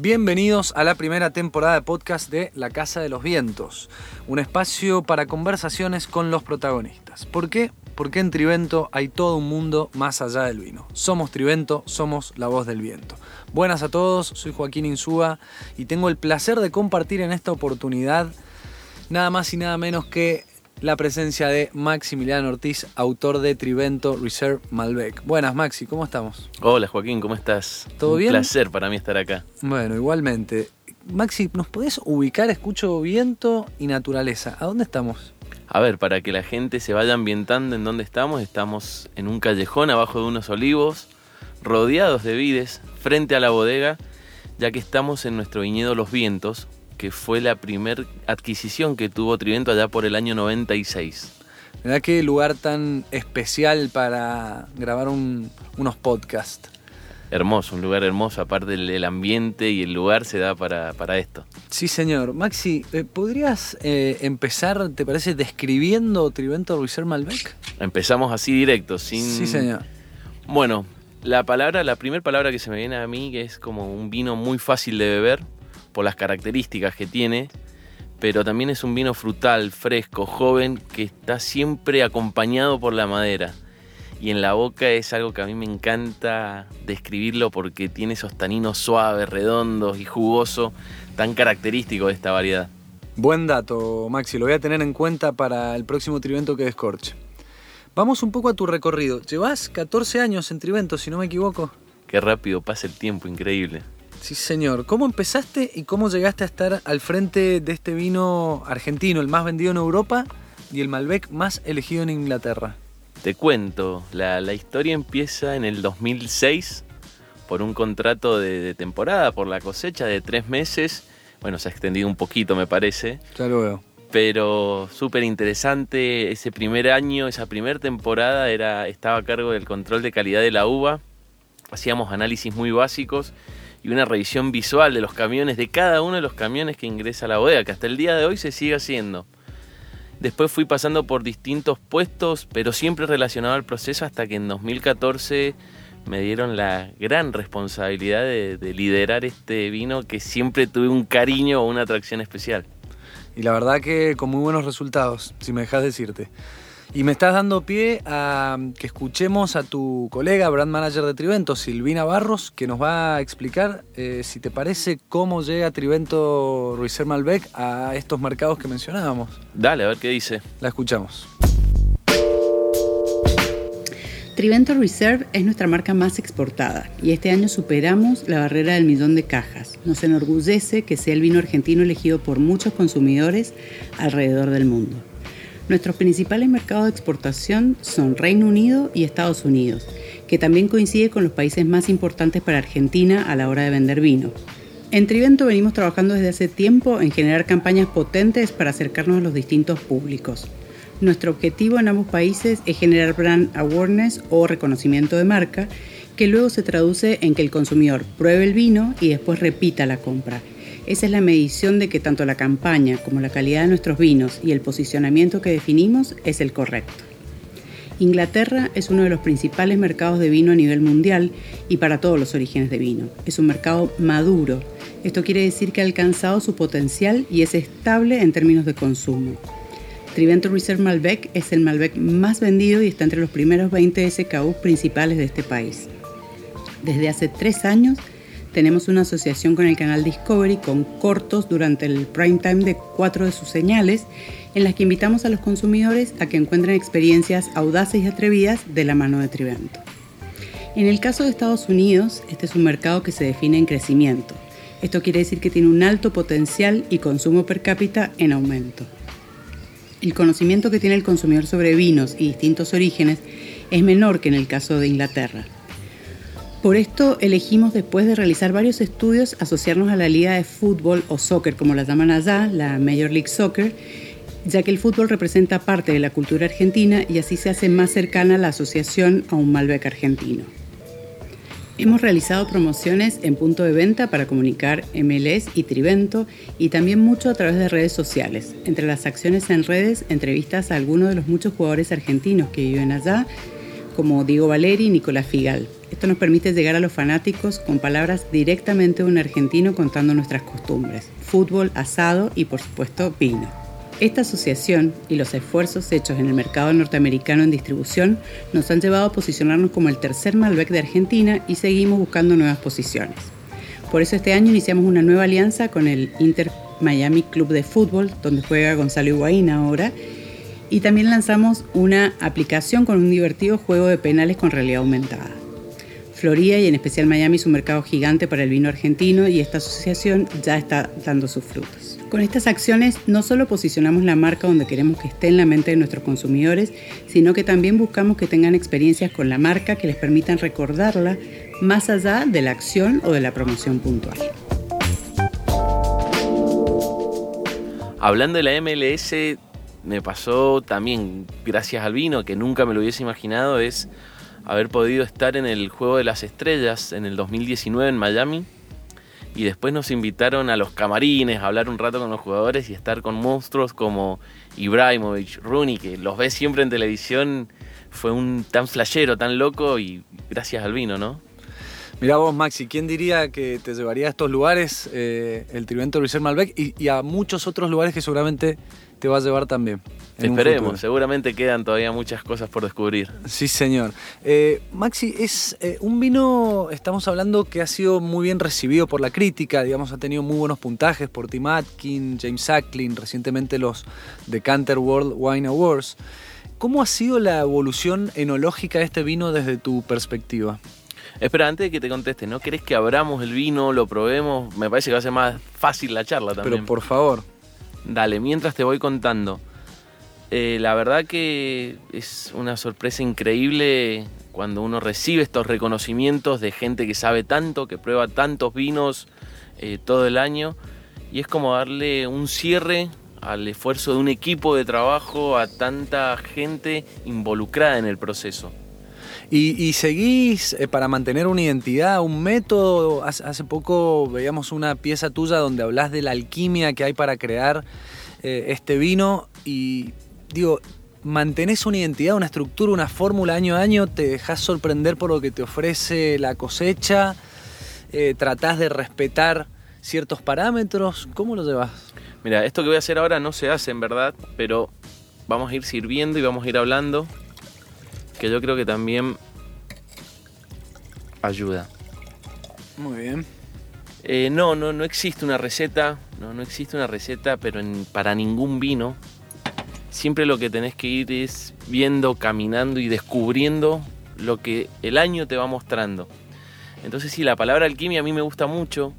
Bienvenidos a la primera temporada de podcast de La Casa de los Vientos, un espacio para conversaciones con los protagonistas. ¿Por qué? Porque en Trivento hay todo un mundo más allá del vino. Somos Trivento, somos la voz del viento. Buenas a todos, soy Joaquín Insúa y tengo el placer de compartir en esta oportunidad nada más y nada menos que la presencia de Maximiliano Ortiz, autor de Trivento Reserve Malbec. Buenas, Maxi, ¿cómo estamos? Hola, Joaquín, ¿cómo estás? ¿Todo Un bien? placer para mí estar acá. Bueno, igualmente. Maxi, ¿nos podés ubicar? Escucho viento y naturaleza. ¿A dónde estamos? A ver, para que la gente se vaya ambientando en dónde estamos, estamos en un callejón abajo de unos olivos, rodeados de vides, frente a la bodega, ya que estamos en nuestro viñedo Los Vientos, que fue la primer adquisición que tuvo Trivento allá por el año 96. Mirá qué lugar tan especial para grabar un- unos podcasts. Hermoso, un lugar hermoso, aparte el, el ambiente y el lugar se da para, para esto. Sí, señor. Maxi, eh, ¿podrías eh, empezar, te parece, describiendo Trivento Reserve Malbec? Empezamos así directo, sin... Sí, señor. Bueno, la palabra, la primera palabra que se me viene a mí, que es como un vino muy fácil de beber, por las características que tiene, pero también es un vino frutal, fresco, joven, que está siempre acompañado por la madera. Y en la boca es algo que a mí me encanta describirlo porque tiene esos taninos suaves, redondos y jugosos, tan característicos de esta variedad. Buen dato, Maxi. Lo voy a tener en cuenta para el próximo Trivento que descorche. Vamos un poco a tu recorrido. Llevas 14 años en Trivento, si no me equivoco. Qué rápido pasa el tiempo, increíble. Sí, señor. ¿Cómo empezaste y cómo llegaste a estar al frente de este vino argentino, el más vendido en Europa y el Malbec más elegido en Inglaterra? Te cuento, la, la historia empieza en el 2006 por un contrato de, de temporada, por la cosecha de tres meses. Bueno, se ha extendido un poquito, me parece, Ya lo veo. pero súper interesante. Ese primer año, esa primera temporada, era, estaba a cargo del control de calidad de la uva. Hacíamos análisis muy básicos y una revisión visual de los camiones, de cada uno de los camiones que ingresa a la bodega, que hasta el día de hoy se sigue haciendo. Después fui pasando por distintos puestos, pero siempre relacionado al proceso hasta que en 2014 me dieron la gran responsabilidad de, de liderar este vino que siempre tuve un cariño o una atracción especial. Y la verdad que con muy buenos resultados, si me dejas decirte. Y me estás dando pie a que escuchemos a tu colega, brand manager de Trivento, Silvina Barros, que nos va a explicar, eh, si te parece, cómo llega Trivento Ruizer Malbec a estos mercados que mencionábamos. Dale, a ver qué dice. La escuchamos. Trivento Reserve es nuestra marca más exportada y este año superamos la barrera del millón de cajas. Nos enorgullece que sea el vino argentino elegido por muchos consumidores alrededor del mundo. Nuestros principales mercados de exportación son Reino Unido y Estados Unidos, que también coincide con los países más importantes para Argentina a la hora de vender vino. En Trivento venimos trabajando desde hace tiempo en generar campañas potentes para acercarnos a los distintos públicos. Nuestro objetivo en ambos países es generar brand awareness o reconocimiento de marca, que luego se traduce en que el consumidor pruebe el vino y después repita la compra. Esa es la medición de que tanto la campaña como la calidad de nuestros vinos y el posicionamiento que definimos es el correcto. Inglaterra es uno de los principales mercados de vino a nivel mundial y para todos los orígenes de vino. Es un mercado maduro. Esto quiere decir que ha alcanzado su potencial y es estable en términos de consumo. Trivento Reserve Malbec es el Malbec más vendido y está entre los primeros 20 SKU principales de este país. Desde hace tres años tenemos una asociación con el canal Discovery con cortos durante el prime time de cuatro de sus señales en las que invitamos a los consumidores a que encuentren experiencias audaces y atrevidas de la mano de Trivento. En el caso de Estados Unidos, este es un mercado que se define en crecimiento. Esto quiere decir que tiene un alto potencial y consumo per cápita en aumento. El conocimiento que tiene el consumidor sobre vinos y distintos orígenes es menor que en el caso de Inglaterra. Por esto elegimos, después de realizar varios estudios, asociarnos a la liga de fútbol o soccer, como la llaman allá, la Major League Soccer, ya que el fútbol representa parte de la cultura argentina y así se hace más cercana la asociación a un Malbec argentino. Hemos realizado promociones en punto de venta para comunicar MLS y Trivento y también mucho a través de redes sociales. Entre las acciones en redes, entrevistas a algunos de los muchos jugadores argentinos que viven allá, como Diego Valeri y Nicolás Figal. Esto nos permite llegar a los fanáticos con palabras directamente de un argentino contando nuestras costumbres, fútbol, asado y por supuesto vino. Esta asociación y los esfuerzos hechos en el mercado norteamericano en distribución nos han llevado a posicionarnos como el tercer Malbec de Argentina y seguimos buscando nuevas posiciones. Por eso este año iniciamos una nueva alianza con el Inter Miami Club de Fútbol, donde juega Gonzalo Higuaín ahora, y también lanzamos una aplicación con un divertido juego de penales con realidad aumentada. Florida y en especial Miami es un mercado gigante para el vino argentino y esta asociación ya está dando sus frutos. Con estas acciones no solo posicionamos la marca donde queremos que esté en la mente de nuestros consumidores, sino que también buscamos que tengan experiencias con la marca que les permitan recordarla más allá de la acción o de la promoción puntual. Hablando de la MLS, me pasó también, gracias al vino, que nunca me lo hubiese imaginado, es haber podido estar en el Juego de las Estrellas en el 2019 en Miami. Y después nos invitaron a los camarines a hablar un rato con los jugadores y estar con monstruos como Ibrahimovic, Rooney, que los ves siempre en televisión. Fue un tan flashero, tan loco y gracias al vino, ¿no? Mirá vos, Maxi, ¿quién diría que te llevaría a estos lugares, eh, el Trivento Luis Malbec, y, a muchos otros lugares que seguramente te va a llevar también? Esperemos, seguramente quedan todavía muchas cosas por descubrir. Sí, señor. Eh, Maxi, es eh, un vino, estamos hablando que ha sido muy bien recibido por la crítica, digamos, ha tenido muy buenos puntajes por Tim Atkin, James Sacklin, recientemente los Decanter World Wine Awards. ¿Cómo ha sido la evolución enológica de este vino desde tu perspectiva? Espera, antes de que te conteste, ¿no querés que abramos el vino, lo probemos? Me parece que va a ser más fácil la charla también. Pero por favor. Dale, mientras te voy contando. Eh, la verdad que es una sorpresa increíble cuando uno recibe estos reconocimientos de gente que sabe tanto, que prueba tantos vinos eh, todo el año. Y es como darle un cierre al esfuerzo de un equipo de trabajo, a tanta gente involucrada en el proceso. Y, seguís eh, para mantener una identidad, un método. Hace, poco veíamos una pieza tuya donde hablas de la alquimia que hay para crear eh, este vino y digo, mantenés una identidad, una estructura, una fórmula año a año, te dejas sorprender por lo que te ofrece la cosecha, eh, tratás de respetar ciertos parámetros. ¿Cómo lo llevas? Mira, esto que voy a hacer ahora no se hace en verdad, pero vamos a ir sirviendo y vamos a ir hablando que yo creo que también ayuda. Muy bien. Eh, no, no, no existe una receta, no, no existe una receta, pero para ningún vino. Siempre lo que tenés que ir es viendo, caminando y descubriendo lo que el año te va mostrando. Entonces sí, la palabra alquimia a mí me gusta mucho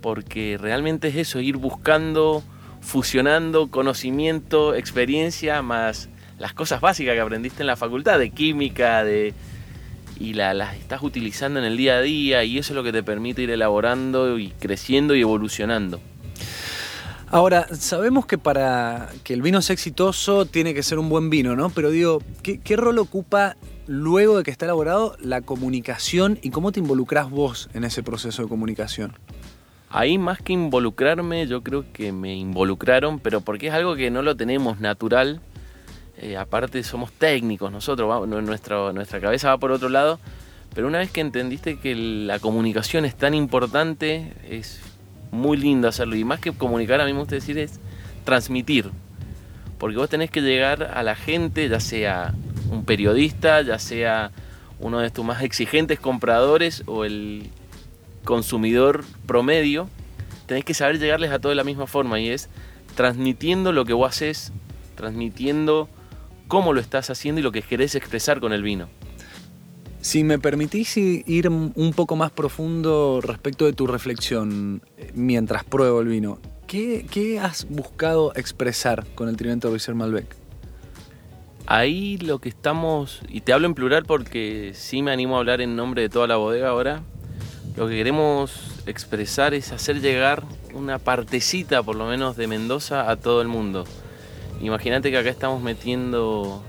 porque realmente es eso, ir buscando, fusionando conocimiento, experiencia más las cosas básicas que aprendiste en la facultad, de química, de y las estás utilizando en el día a día y eso es lo que te permite ir elaborando y creciendo y evolucionando. Ahora, sabemos que para que el vino sea exitoso tiene que ser un buen vino, ¿no? Pero digo, ¿qué, qué rol ocupa luego de que está elaborado la comunicación y cómo te involucras vos en ese proceso de comunicación? Ahí más que involucrarme, yo creo que me involucraron, pero porque es algo que no lo tenemos natural, eh, aparte somos técnicos nosotros, nuestra, nuestra cabeza va por otro lado, pero una vez que entendiste que la comunicación es tan importante, es muy lindo hacerlo. Y más que comunicar, a mí me gusta decir es transmitir. Porque vos tenés que llegar a la gente, ya sea un periodista, ya sea uno de tus más exigentes compradores o el consumidor promedio, tenés que saber llegarles a todos de la misma forma y es transmitiendo lo que vos haces, transmitiendo cómo lo estás haciendo y lo que querés expresar con el vino. Si me permitís ir un poco más profundo respecto de tu reflexión eh, mientras pruebo el vino, ¿qué, has buscado expresar con el Tridente Riesel Malbec? Ahí lo que estamos, y te hablo en plural porque sí me animo a hablar en nombre de toda la bodega ahora, lo que queremos expresar es hacer llegar una partecita por lo menos de Mendoza a todo el mundo. Imagínate que acá estamos metiendo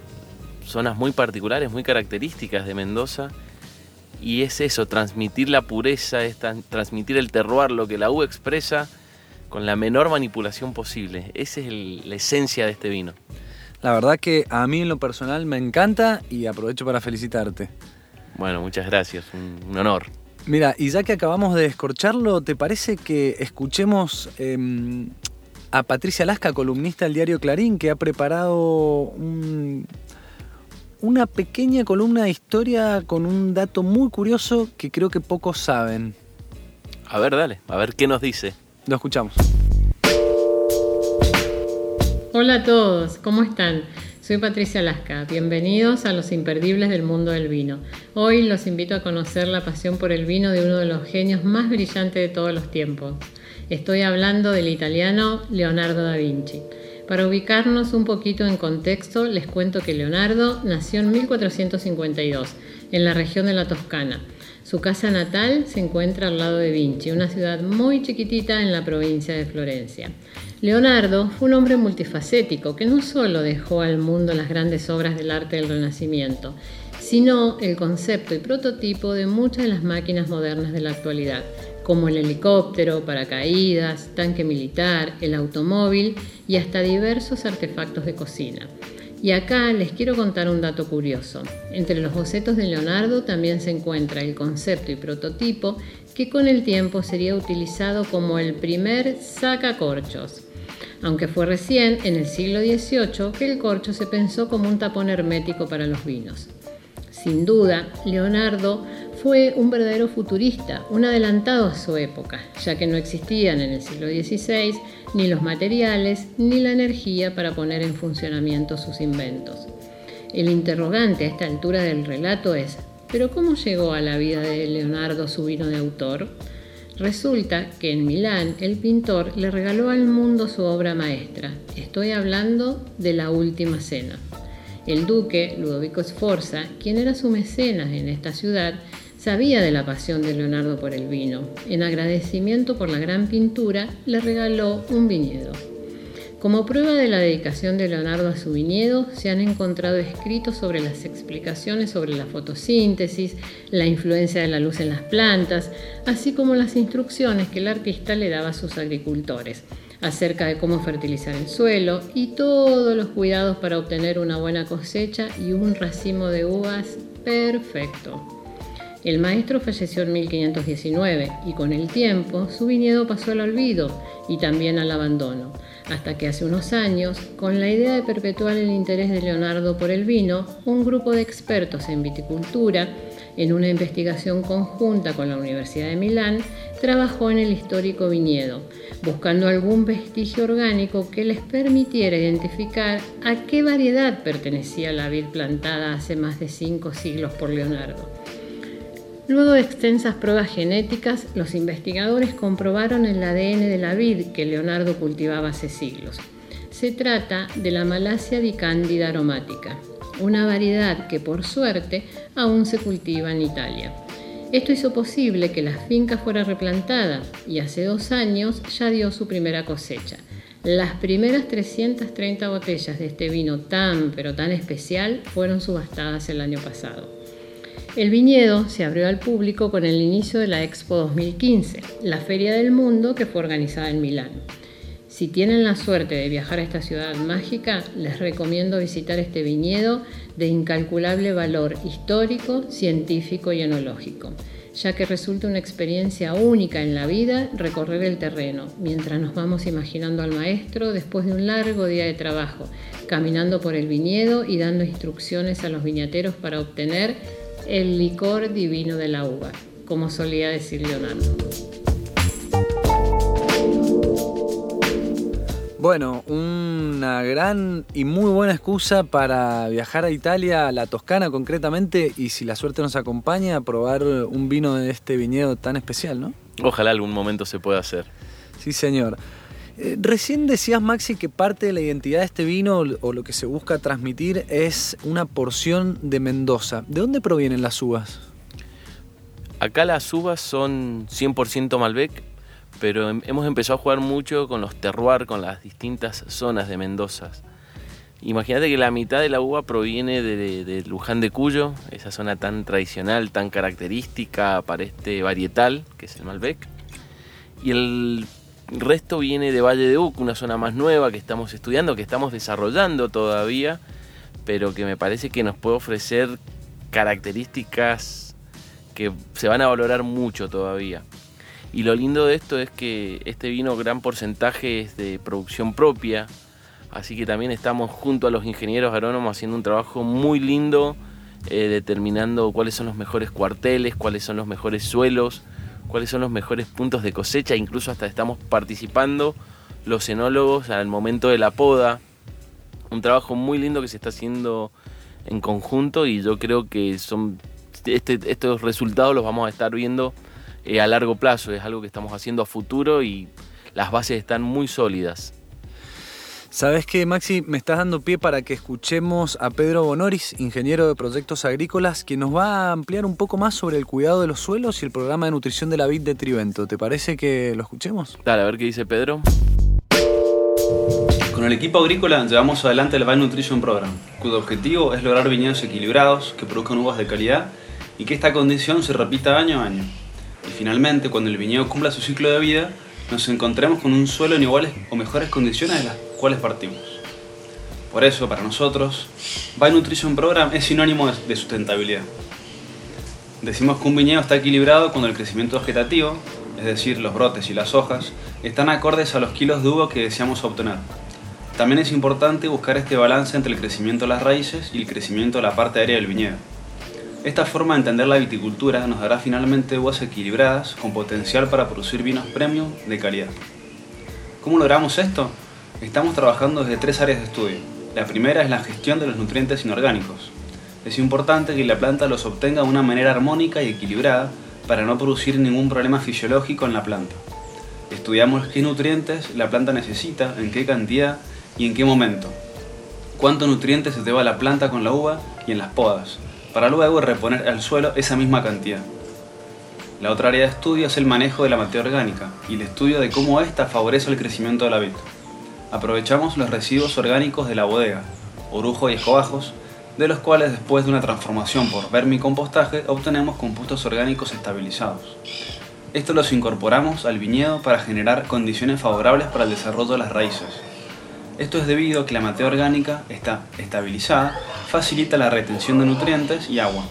zonas muy particulares, muy características de Mendoza. Y es eso, transmitir la pureza, es transmitir el terroir, lo que la U expresa con la menor manipulación posible. Esa es la esencia de este vino. La verdad que a mí en lo personal me encanta y aprovecho para felicitarte. Bueno, muchas gracias, un, honor. Mira, y ya que acabamos de escorcharlo, ¿te parece que escuchemos em, a Patricia Lasca, columnista del diario Clarín, que ha preparado una pequeña columna de historia con un dato muy curioso que creo que pocos saben? A ver, dale, a ver qué nos dice. Lo escuchamos. Hola a todos, ¿cómo están? Soy Patricia Lasca, bienvenidos a los imperdibles del mundo del vino. Hoy los invito a conocer la pasión por el vino de uno de los genios más brillantes de todos los tiempos. Estoy hablando del italiano Leonardo da Vinci. Para ubicarnos un poquito en contexto, les cuento que Leonardo nació en 1452 en la región de la Toscana. Su casa natal se encuentra al lado de Vinci, una ciudad muy chiquitita en la provincia de Florencia. Leonardo fue un hombre multifacético que no solo dejó al mundo las grandes obras del arte del Renacimiento, sino el concepto y prototipo de muchas de las máquinas modernas de la actualidad, como el helicóptero, paracaídas, tanque militar, el automóvil y hasta diversos artefactos de cocina. Y acá les quiero contar un dato curioso. Entre los bocetos de Leonardo también se encuentra el concepto y prototipo que con el tiempo sería utilizado como el primer sacacorchos aunque fue recién en el siglo XVIII que el corcho se pensó como un tapón hermético para los vinos. Sin duda, Leonardo fue un verdadero futurista, un adelantado a su época, ya que no existían en el siglo XVI ni los materiales ni la energía para poner en funcionamiento sus inventos. El interrogante a esta altura del relato es, ¿pero cómo llegó a la vida de Leonardo su vino de autor? Resulta que en Milán el pintor le regaló al mundo su obra maestra. Estoy hablando de la Última Cena. El duque Ludovico Sforza, quien era su mecenas en esta ciudad, sabía de la pasión de Leonardo por el vino. En agradecimiento por la gran pintura, le regaló un viñedo. Como prueba de la dedicación de Leonardo a su viñedo, se han encontrado escritos sobre las explicaciones sobre la fotosíntesis, la influencia de la luz en las plantas, así como las instrucciones que el artista le daba a sus agricultores acerca de cómo fertilizar el suelo y todos los cuidados para obtener una buena cosecha y un racimo de uvas perfecto. El maestro falleció en 1519 y con el tiempo su viñedo pasó al olvido y también al abandono hasta que hace unos años, con la idea de perpetuar el interés de Leonardo por el vino, un grupo de expertos en viticultura, en una investigación conjunta con la Universidad de Milán, trabajó en el histórico viñedo, buscando algún vestigio orgánico que les permitiera identificar a qué variedad pertenecía la vid plantada hace más de cinco siglos por Leonardo. Luego de extensas pruebas genéticas, los investigadores comprobaron el ADN de la vid que Leonardo cultivaba hace siglos. Se trata de la Malasia di Candida aromática, una variedad que por suerte aún se cultiva en Italia. Esto hizo posible que la finca fuera replantada y hace dos años ya dio su primera cosecha. Las primeras 330 botellas de este vino tan pero tan especial fueron subastadas el año pasado. El viñedo se abrió al público con el inicio de la Expo 2015, la feria del mundo que fue organizada en Milán. Si tienen la suerte de viajar a esta ciudad mágica, les recomiendo visitar este viñedo de incalculable valor histórico, científico y enológico, ya que resulta una experiencia única en la vida recorrer el terreno, mientras nos vamos imaginando al maestro después de un largo día de trabajo, caminando por el viñedo y dando instrucciones a los viñateros para obtener el licor divino de la uva, como solía decir Leonardo. Bueno, una gran y muy buena excusa para viajar a Italia, a la Toscana concretamente, y si la suerte nos acompaña, a probar un vino de este viñedo tan especial, ¿no? Ojalá algún momento se pueda hacer. Sí, señor. Eh, recién decías, Maxi, que parte de la identidad de este vino o lo que se busca transmitir es una porción de Mendoza. ¿De dónde provienen las uvas? Acá las uvas son 100% Malbec, pero hemos empezado a jugar mucho con los terroir, con las distintas zonas de Mendoza. Imagínate que la mitad de la uva proviene de, de, Luján de Cuyo, esa zona tan tradicional, tan característica para este varietal, que es el Malbec. Y el resto viene de Valle de Uc, una zona más nueva que estamos estudiando, que estamos desarrollando todavía, pero que me parece que nos puede ofrecer características que se van a valorar mucho todavía. Y lo lindo de esto es que este vino gran porcentaje es de producción propia, así que también estamos junto a los ingenieros agrónomos haciendo un trabajo muy lindo, eh, determinando cuáles son los mejores cuarteles, cuáles son los mejores suelos, cuáles son los mejores puntos de cosecha, incluso hasta estamos participando los enólogos al momento de la poda. Un trabajo muy lindo que se está haciendo en conjunto y yo creo que son este, estos resultados los vamos a estar viendo eh, a largo plazo, es algo que estamos haciendo a futuro y las bases están muy sólidas. Sabes que Maxi, me estás dando pie para que escuchemos a Pedro Bonoris, ingeniero de proyectos agrícolas, que nos va a ampliar un poco más sobre el cuidado de los suelos y el programa de nutrición de la vid de Trivento. ¿Te parece que lo escuchemos? Dale, a ver qué dice Pedro. Con el equipo agrícola llevamos adelante el Vine Nutrition Program, cuyo objetivo es lograr viñedos equilibrados que produzcan uvas de calidad y que esta condición se repita año a año. Y finalmente, cuando el viñedo cumpla su ciclo de vida, nos encontremos con un suelo en iguales o mejores condiciones de las cuales partimos. Por eso, para nosotros, Vine Nutrition Program es sinónimo de sustentabilidad. Decimos que un viñedo está equilibrado cuando el crecimiento vegetativo, es decir, los brotes y las hojas, están acordes a los kilos de uva que deseamos obtener. También es importante buscar este balance entre el crecimiento de las raíces y el crecimiento de la parte aérea del viñedo. Esta forma de entender la viticultura nos dará finalmente uvas equilibradas con potencial para producir vinos premium de calidad. ¿Cómo logramos esto? Estamos trabajando desde tres áreas de estudio. La primera es la gestión de los nutrientes inorgánicos. Es importante que la planta los obtenga de una manera armónica y equilibrada para no producir ningún problema fisiológico en la planta. Estudiamos qué nutrientes la planta necesita, en qué cantidad y en qué momento. Cuántos nutrientes se lleva la planta con la uva y en las podas, para luego reponer al suelo esa misma cantidad. La otra área de estudio es el manejo de la materia orgánica y el estudio de cómo ésta favorece el crecimiento de la vid. Aprovechamos los residuos orgánicos de la bodega, orujo y escobajos, de los cuales después de una transformación por vermicompostaje obtenemos compuestos orgánicos estabilizados. Esto los incorporamos al viñedo para generar condiciones favorables para el desarrollo de las raíces. Esto es debido a que la materia orgánica está estabilizada, facilita la retención de nutrientes y agua,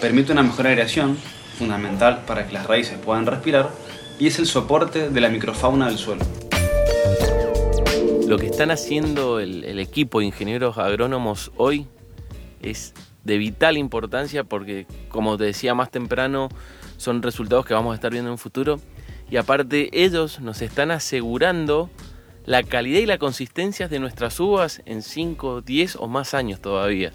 permite una mejor aireación, fundamental para que las raíces puedan respirar, y es el soporte de la microfauna del suelo. Lo que están haciendo el, equipo de ingenieros agrónomos hoy es de vital importancia porque, como te decía más temprano, son resultados que vamos a estar viendo en un futuro. Y aparte ellos nos están asegurando la calidad y la consistencia de nuestras uvas en 5, 10 o más años todavía.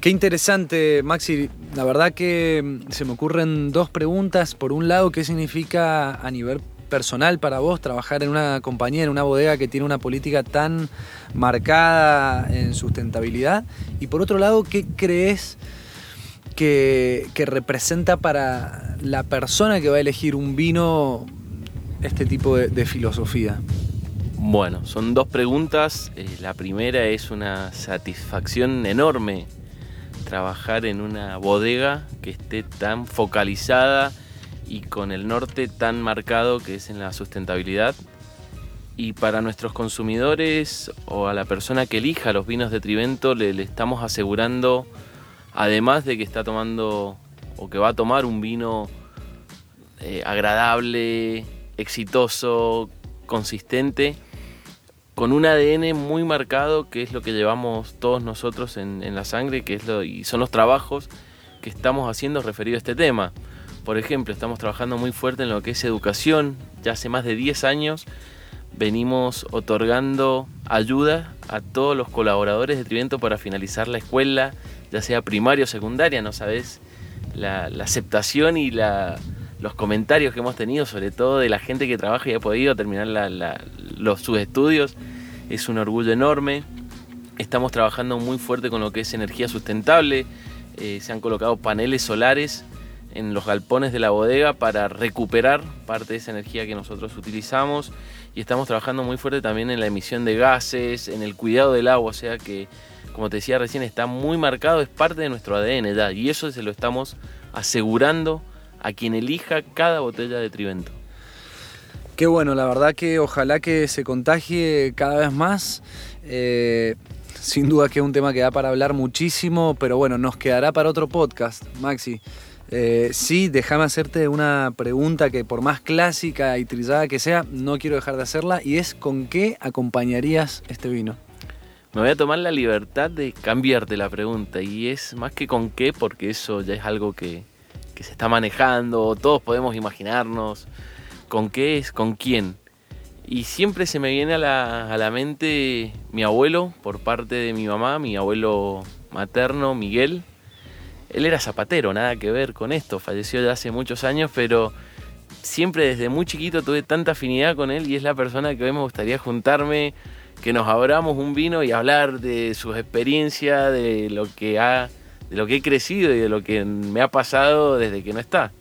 Qué interesante, Maxi. La verdad que mm, se me ocurren dos preguntas. Por un lado, ¿qué significa a nivel personal para vos trabajar en una compañía, en una bodega que tiene una política tan marcada en sustentabilidad? Y por otro lado, ¿qué crees que, representa para la persona que va a elegir un vino este tipo de, de filosofía? Bueno, son dos preguntas. Eh, la primera es una satisfacción enorme trabajar en una bodega que esté tan focalizada y con el norte tan marcado que es en la sustentabilidad. Y para nuestros consumidores o a la persona que elija los vinos de Trivento le, estamos asegurando, además de que está tomando o que va a tomar un vino eh, agradable, exitoso, consistente, con un ADN muy marcado, que es lo que llevamos todos nosotros en, en la sangre, que es lo, y son los trabajos que estamos haciendo referido a este tema. Por ejemplo, estamos trabajando muy fuerte en lo que es educación. Ya hace más de 10 años venimos otorgando ayuda a todos los colaboradores de Trivento para finalizar la escuela, ya sea primaria o secundaria, no sabes la, aceptación y los comentarios que hemos tenido, sobre todo de la gente que trabaja y ha podido terminar los, sus estudios, es un orgullo enorme. Estamos trabajando muy fuerte con lo que es energía sustentable. Eh, se han colocado paneles solares en los galpones de la bodega para recuperar parte de esa energía que nosotros utilizamos y estamos trabajando muy fuerte también en la emisión de gases, en el cuidado del agua, o sea que como te decía recién está muy marcado, es parte de nuestro ADN ya y eso se lo estamos asegurando a quien elija cada botella de Trivento. Qué bueno, la verdad que ojalá que se contagie cada vez más. Eh, sin duda que es un tema que da para hablar muchísimo, pero bueno, nos quedará para otro podcast, Maxi. Eh, sí, déjame hacerte una pregunta que por más clásica y trillada que sea, no quiero dejar de hacerla, y es ¿con qué acompañarías este vino? Me voy a tomar la libertad de cambiarte la pregunta, y es más que con qué, porque eso ya es algo que, se está manejando, todos podemos imaginarnos, con qué es, con quién. Y siempre se me viene a la mente mi abuelo, por parte de mi mamá, mi abuelo materno, Miguel. Él era zapatero, nada que ver con esto, falleció ya hace muchos años, pero siempre desde muy chiquito tuve tanta afinidad con él y es la persona que hoy me gustaría juntarme, que nos abramos un vino y hablar de sus experiencias, de lo que ha, de lo que he crecido y de lo que me ha pasado desde que no está.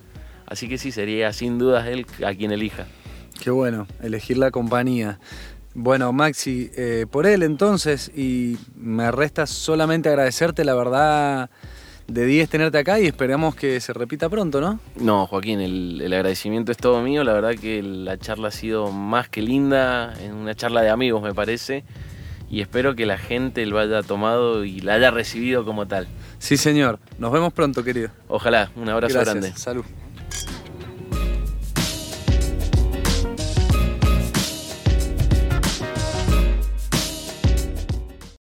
Así que sí, sería sin dudas él a quien elija. Qué bueno, elegir la compañía. Bueno, Maxi, eh, por él entonces, y me resta solamente agradecerte, la verdad, de 10 tenerte acá y esperamos que se repita pronto, ¿no? No, Joaquín, el, el, agradecimiento es todo mío, la verdad que la charla ha sido más que linda, es una charla de amigos me parece, y espero que la gente lo haya tomado y la haya recibido como tal. Sí, señor, nos vemos pronto, querido. Ojalá, un abrazo Gracias. grande. Salud.